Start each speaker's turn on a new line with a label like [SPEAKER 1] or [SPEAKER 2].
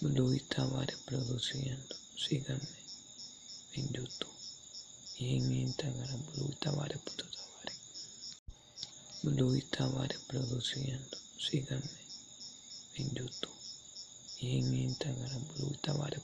[SPEAKER 1] Luis Tavares Produciendo. Síganme en YouTube y en Instagram, Luis Tavares. Luis Tavares Produciendo. Síganme en YouTube y en Instagram, Luis Tavares.